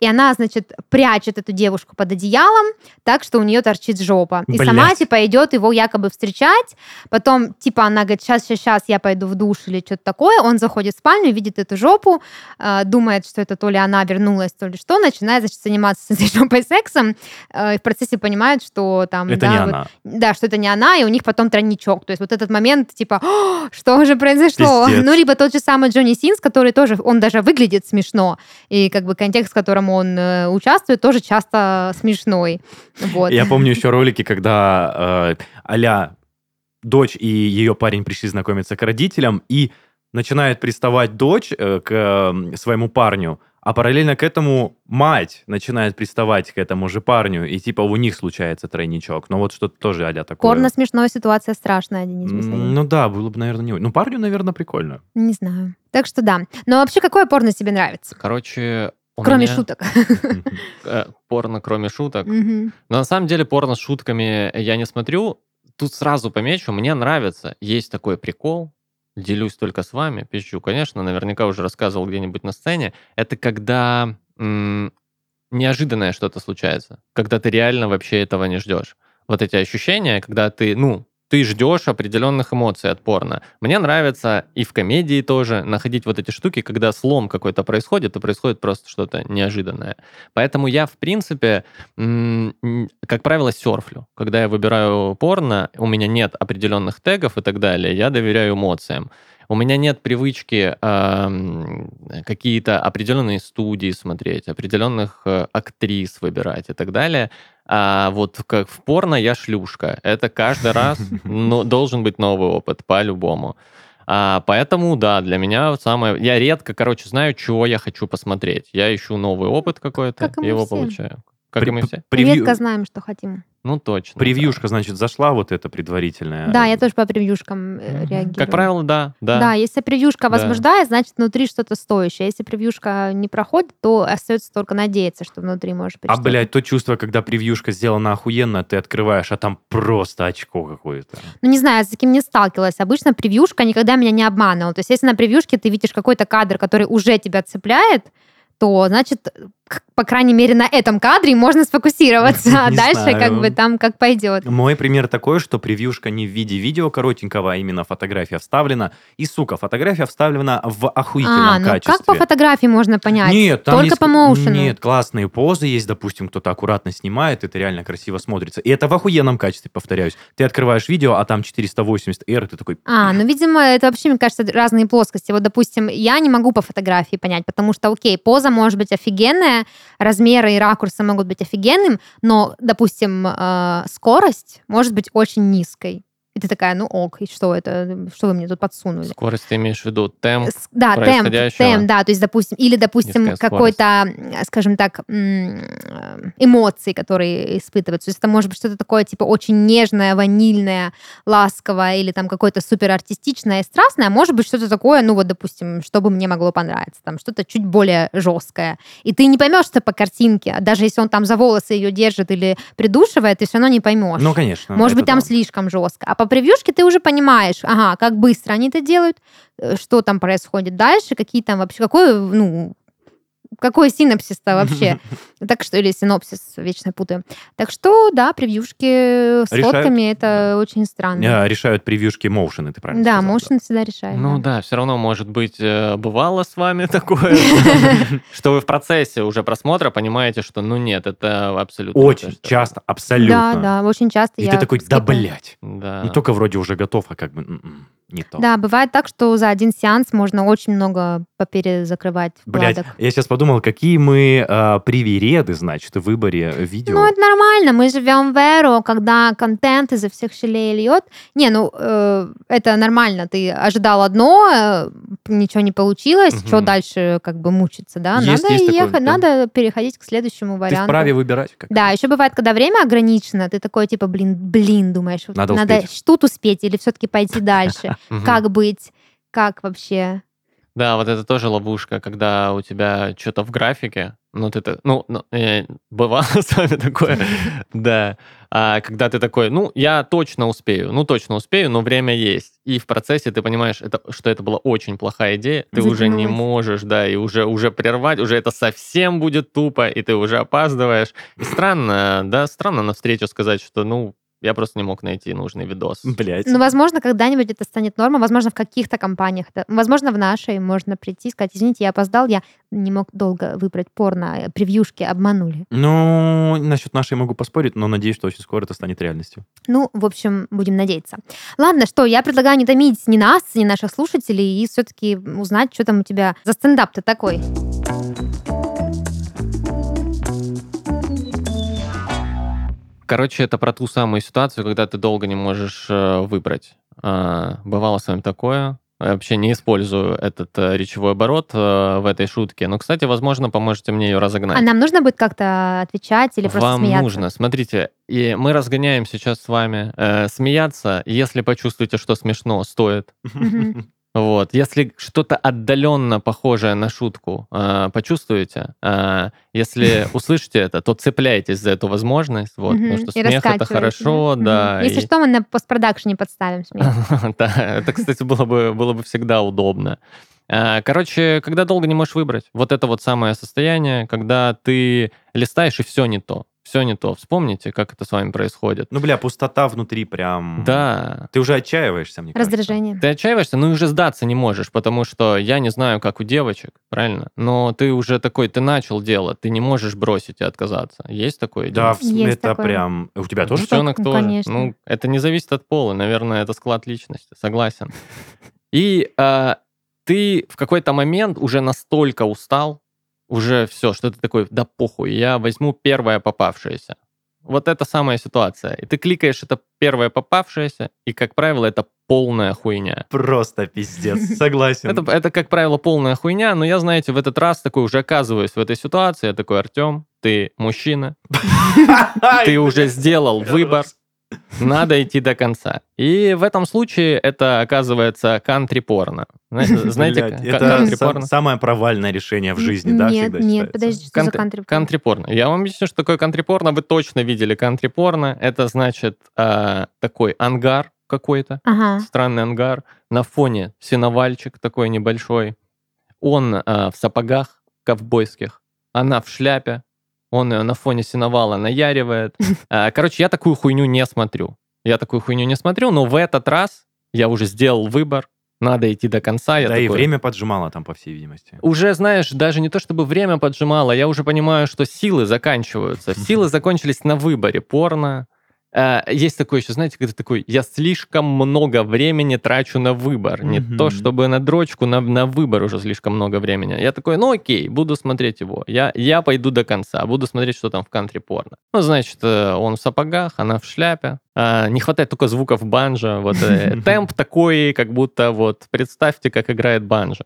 и она, значит, прячет эту девушку под одеялом, так что у нее торчит жопа. И сама, Блядь. типа, идет его якобы встречать. Потом, типа, она говорит, сейчас, сейчас, сейчас я пойду в душ или что-то такое. Он заходит в спальню, видит эту жопу, э, думает, что это то ли она вернулась, то ли что, начинает, значит, заниматься с этой жопой сексом. э, и в процессе понимает, что там... Это да, не вот- она. да, что это не она, и у них потом тройничок. То есть вот этот момент, типа, «О, что же произошло? Пиздец. Ну, либо тот же самый Джонни Синс, который тоже, он даже выглядит смешно, и как бы контекст, в котором он э, участвует, тоже часто смешной. Вот. Я помню еще ролики, когда э, а дочь и ее парень пришли знакомиться к родителям, и начинает приставать дочь э, к э, своему парню, а параллельно к этому мать начинает приставать к этому же парню, и типа у них случается тройничок. Но вот что-то тоже а такое. Порно смешное, ситуация страшная, Денис М, Бесарин. Ну да, было бы, наверное, не... Ну, парню, наверное, прикольно. Не знаю. Так что да. Но вообще, какое порно тебе нравится? Короче, у Кроме меня, шуток. э, порно кроме шуток. Но на самом деле порно с шутками я не смотрю. Тут сразу помечу, мне нравится. Есть такой прикол, делюсь только с вами, пищу, конечно, наверняка уже рассказывал где-нибудь на сцене. Это когда м, неожиданное что-то случается, когда ты реально вообще этого не ждешь. Вот эти ощущения, когда ты, ну, ты ждешь определенных эмоций от порно. Мне нравится и в комедии тоже находить вот эти штуки, когда слом какой-то происходит, и происходит просто что-то неожиданное. Поэтому я, в принципе, как правило, серфлю. Когда я выбираю порно, у меня нет определенных тегов и так далее, я доверяю эмоциям. У меня нет привычки эм, какие-то определенные студии смотреть, определенных э, актрис выбирать и так далее. А вот как в порно я шлюшка. Это каждый раз ну, должен быть новый опыт, по-любому. А, поэтому, да, для меня самое... Я редко, короче, знаю, чего я хочу посмотреть. Я ищу новый опыт какой-то, Как и его все. получаю. Как и мы все. Превью- Редко знаем, что хотим. Ну, точно. Превьюшка, значит, зашла вот эта предварительная. Да, я тоже по превьюшкам Мгм. реагирую. Как правило, да. Да. Да, если превьюшка Да. возбуждает, значит, внутри что-то стоящее. Если превьюшка не проходит, то остается только надеяться, что внутри может быть А, что-то. блядь, то чувство, когда превьюшка сделана охуенно, ты открываешь, а там просто очко какое-то. Ну, не знаю, с таким не сталкивалась. Обычно превьюшка никогда меня не обманывала. То есть, если на превьюшке ты видишь какой-то кадр, который уже тебя цепляет, то, значит, по крайней мере, на этом кадре можно сфокусироваться. А дальше знаю. как бы там как пойдет. Мой пример такой, что превьюшка не в виде видео коротенького, а именно фотография вставлена. И, сука, фотография вставлена в охуительном А, ну качестве. как по фотографии можно понять? Нет, там Только есть- по моушену. Нет, классные позы есть, допустим, кто-то аккуратно снимает, это реально красиво смотрится. И это в охуенном качестве, повторяюсь. Ты открываешь видео, а там 480R, и ты такой... А, ну, видимо, это вообще, мне кажется, разные плоскости. Вот, допустим, я не могу по фотографии понять, потому что, окей, поза может быть офигенная, размеры и ракурсы могут быть офигенным, но, допустим, э, скорость может быть очень низкой. И ты такая, ну ок, и что это? Что вы мне тут подсунули? Скорость ты имеешь в виду темп. С- Да, темп, темп, да, то есть, допустим, или, допустим, какой-то, скажем так, эмоции, которые испытываются. То есть это может быть что-то такое, типа, очень нежное, ванильное, ласковое, или там какое-то супер артистичное и страстное, а может быть что-то такое, ну вот, допустим, что бы мне могло понравиться, там что-то чуть более жесткое. И ты не поймешь это по картинке, а даже если он там за волосы ее держит или придушивает, ты все равно не поймешь. Ну, конечно. Может быть, там да. слишком жестко. А по превьюшке ты уже понимаешь, ага, как быстро они это делают, э, что там происходит дальше, какие там вообще, какой, ну, какой синапсис-то вообще? Так что, или синопсис, вечно путаю. Так что, да, превьюшки с Решают. фотками, это очень странно. Э, Решают превьюшки моушены, ты правильно Да, motion всегда решает. Ну да. да, все равно, может быть, э, бывало с вами такое, что вы в процессе уже просмотра понимаете, что ну нет, это абсолютно... Очень часто, абсолютно. Да, да, очень часто И ты такой, да, блядь. Да. Ну, только вроде уже готов, а как бы м-м, не то. Да, бывает так, что за один сеанс можно очень много поперезакрывать Блядь, вкладок. я сейчас подумал, какие мы а, привереды, значит, в выборе видео. Ну, это нормально, мы живем в эру, когда контент изо всех щелей льет. Не, ну, э, это нормально, ты ожидал одно, э, ничего не получилось, Мгм. что дальше как бы мучиться, да? Есть- надо есть такое, ехать, да. надо переходить к следующему Ты варианту. вправе выбирать. Как Да, еще бывает, когда время ограничено, ты такой, типа, блин, блин, думаешь, Надо надо успеть. тут успеть или все-таки пойти дальше. Мгм. Как быть? Как вообще? Да, вот это тоже ловушка, когда у тебя что-то в графике, ну ты так, ну, ну, э, бывало с вами такое, да, А когда ты такой, ну, я точно успею, ну, точно успею, но время есть. И в процессе ты понимаешь, это, что это была очень плохая идея, ты уже не Затянулась. можешь, да, и уже, уже прервать, уже это совсем будет тупо, и ты уже опаздываешь. И странно, да, странно на встречу сказать, что, ну, я просто не мог найти нужный видос. Блять. Ну, возможно, когда-нибудь это станет нормой, возможно, в каких-то компаниях. да. Возможно, в нашей можно прийти и сказать, извините, я опоздал, я не мог долго выбрать порно, э, превьюшки обманули. Ну, насчет нашей могу поспорить, но надеюсь, что очень скоро это станет реальностью. Ну, в общем, будем надеяться. Ладно, что, я предлагаю не томить ни нас, ни наших слушателей и все-таки узнать, что там у тебя за стендап-то такой. Короче, это про ту самую ситуацию, когда ты долго не можешь э, выбрать. А, бывало с вами такое. Я вообще не использую этот э, речевой оборот э, в этой шутке. Но, кстати, возможно, поможете мне ее разогнать. А нам нужно будет как-то отвечать или просто Вам смеяться? нужно. Смотрите, и мы разгоняем сейчас с вами э, смеяться. Если почувствуете, что смешно, стоит. Вот. Если что-то отдаленно похожее на шутку э, почувствуете, э, если услышите это, то цепляйтесь за эту возможность, вот, потому что смех это хорошо, да. Если что, мы на постпродакшене подставим смех. Да, это, кстати, было бы, было бы всегда удобно. А, Короче, когда долго не можешь выбрать, вот это вот самое состояние, когда ты листаешь и все не то, все не то. Вспомните, как это с вами происходит. Ну, бля, пустота внутри прям... Да, Ты уже отчаиваешься, мне кажется. Раздражение. ты отчаиваешься, ну и уже сдаться не можешь, потому что я не знаю, как у девочек, правильно? Но ты уже такой, ты начал дело, ты не можешь бросить и отказаться. Есть такое Да, дело? Есть это такое. прям... У тебя тоже так? Девчонок Ну, тоже. конечно. Ну, это не зависит от пола, наверное, это склад личности, согласен. И а, ты в какой-то момент уже настолько устал, уже все, что ты такой, да похуй, я возьму первое попавшееся. Вот это самая ситуация. И ты кликаешь это первое попавшееся, и, как правило, это полная хуйня. Просто пиздец, согласен. Это, это, как правило, полная хуйня, но я, знаете, в этот раз такой уже оказываюсь в этой ситуации. Я такой, Артем, ты мужчина, ты уже сделал выбор, надо идти до конца. И в этом случае это оказывается кантри-порно. Зна- Знаете, Блядь, это кантри-порно? са- самое провальное решение в жизни, да, Нет, нет, считается? подожди, что за Кантри- кантри? Кантри-порно. Я вам объясню, что такое кантри-порно. Вы точно видели кантри-порно. Это значит а, такой ангар какой-то, Ага. странный ангар, на фоне сеновальчик такой небольшой. Он а, в сапогах ковбойских, она в шляпе, он ее на фоне сеновала наяривает. А, Короче, я такую хуйню не смотрю. Я такую хуйню не смотрю, но в этот раз я уже сделал выбор, надо идти до конца. Я Да и такой, время поджимало там, по всей видимости. уже, знаешь, даже не то чтобы время поджимало, я уже понимаю, что силы заканчиваются. Силы закончились на выборе порно. Э, Есть такое еще, знаете, когда такой, я слишком много времени трачу на выбор. Не Мгм. то, чтобы на дрочку, на, на выбор уже слишком много времени. Я такой, ну окей, буду смотреть его. Я, я пойду до конца, буду смотреть, что там в кантри порно. Ну, значит, э, он в сапогах, она в шляпе. А, не хватает только звуков банджа. Вот темп такой, как будто вот представьте, как играет банджо.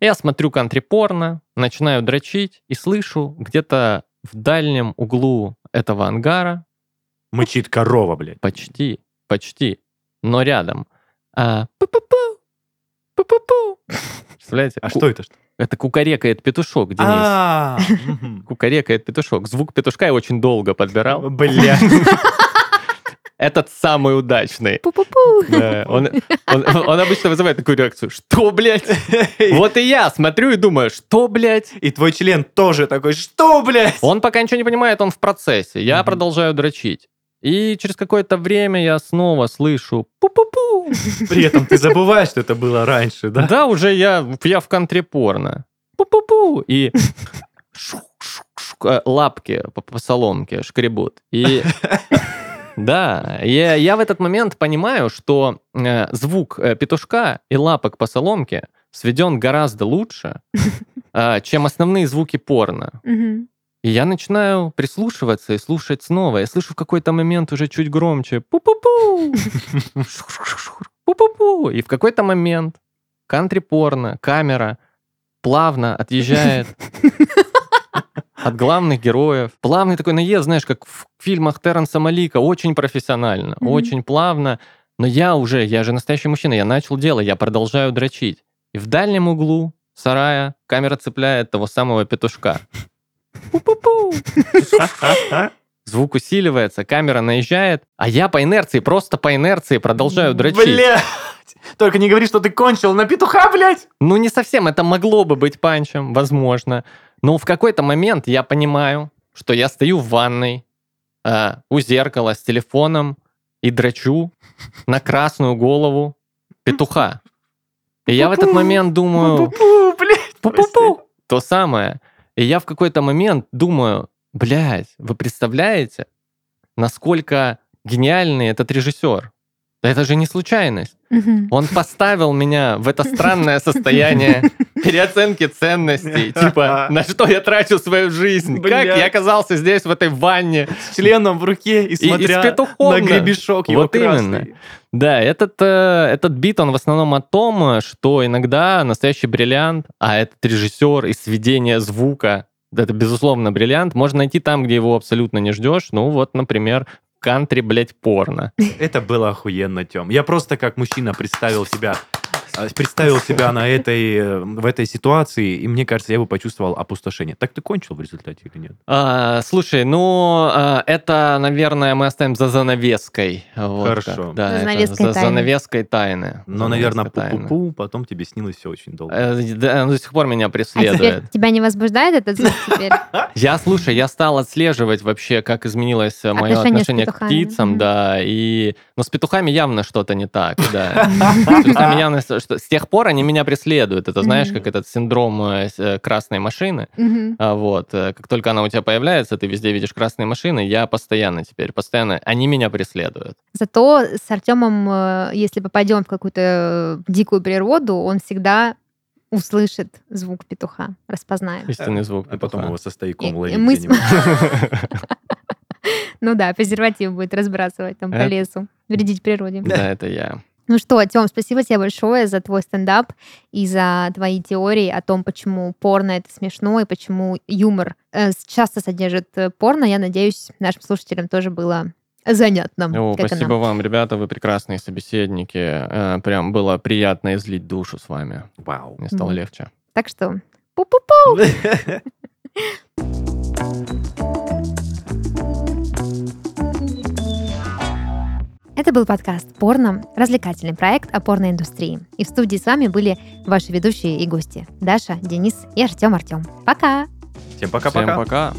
Я смотрю кантри-порно, начинаю дрочить и слышу где-то в дальнем углу этого ангара, Мычит корова, блядь. почти, почти, но рядом, а, пу-пу-пу, пу-пу-пу. Представляете? А что это? Это кукарекает петушок, Денис. А, мгм. Кукарекает петушок. Звук петушка я очень долго подбирал. Блядь. этот самый удачный. Пу-пу-пу. Да, он, он, он обычно вызывает такую реакцию. Что, блядь? Вот и я смотрю и думаю, что, блядь? И твой член тоже такой, что, блядь? Он пока ничего не понимает, он в процессе. Я Мгм. продолжаю дрочить. И через какое-то время я снова слышу пу-пу-пу. При этом ты забываешь, что это было раньше, да? Да, уже я, я в кантри порно. Пу-пу-пу. И э, лапки по, по соломке шкребут. И да, я, я в этот момент понимаю, что э, звук э, петушка и лапок по соломке сведен гораздо лучше, э, чем основные звуки порно. Мгм. И я начинаю прислушиваться и слушать снова. Я слышу в какой-то момент уже чуть громче пу-пу-пу, пу-пу-пу. И в какой-то момент кантри-порно, камера плавно отъезжает от главных героев. Плавный такой наезд, знаешь, как в фильмах Терренса Малика, очень профессионально, Мгм. очень плавно. Но я уже, я же настоящий мужчина, я начал дело, я продолжаю дрочить. И в дальнем углу сарая камера цепляет того самого петушка. Пу-пу-пу. Звук усиливается, камера наезжает, а я по инерции, просто по инерции продолжаю дрочить. Блядь! Только не говори, что ты кончил на петуха, блядь! Ну, не совсем, это могло бы быть панчем, возможно. Но в какой-то момент я понимаю, что я стою в ванной э, у зеркала с телефоном и дрочу на красную голову петуха. И я в этот момент думаю, Пу-пу-пу, блядь! то самое. И я в какой-то момент думаю, блядь, вы представляете, насколько гениальный этот режиссер? Да это же не случайность. Мгм. Он поставил меня в это странное состояние переоценки ценностей. Типа, на что я трачу свою жизнь? Как я оказался здесь, в этой ванне? С членом в руке и смотря на гребешок его Вот именно. Да, этот, э, этот бит, он в основном о том, что иногда настоящий бриллиант, а этот режиссер и сведение звука, это, безусловно, бриллиант, можно найти там, где его абсолютно не ждешь. Ну, вот, например, кантри, блядь, порно. Это было охуенно, Тем. Я просто как мужчина представил себя представил себя на этой, э, в этой ситуации, и мне кажется, я бы почувствовал опустошение. Так ты кончил в результате или нет? А, слушай, ну, а, это, наверное, мы оставим за занавеской. Вот Хорошо. как, Да, За это занавеской за тайны. занавеской тайны. Но, наверное, Занавеской тайны. пу-пу-пу, потом тебе снилось все очень долго. Э, Да, до сих пор меня А теперь преследует. тебя не возбуждает этот звук теперь? Я, слушай, я стал отслеживать вообще, как изменилось мое Отношение к птицам, да, и... Но с петухами явно что-то не так, да. С петухами явно... что- С тех пор они меня преследуют. Это знаешь, Мгм. как этот синдром э, э, красной машины. А Вот, э, как только она у тебя появляется, ты везде видишь красные машины, я постоянно теперь, постоянно, они меня преследуют. Зато с Артемом, если попадем в какую-то дикую природу, он всегда услышит звук петуха, распознает. Истинный звук А потом петуха. его со стояком И- ловить и мы. Ну да, презерватив будет разбрасывать там по лесу, вредить природе. Да, это я. Ну что, Тём, спасибо тебе большое за твой стендап и за твои теории о том, почему порно это смешно и почему юмор э, часто содержит э, порно. Я надеюсь, нашим слушателям тоже было занятно. О, спасибо нам. вам, ребята, вы прекрасные собеседники. Э, Прям было приятно излить душу с вами. Вау. Мне стало Мгм. легче. Так что, пу-пу-пу! Это был подкаст «Порно», развлекательный проект о порной индустрии. И в студии с вами были ваши ведущие и гости Даша, Денис и Артем Артем. Пока! Всем Всем пока-пока. пока.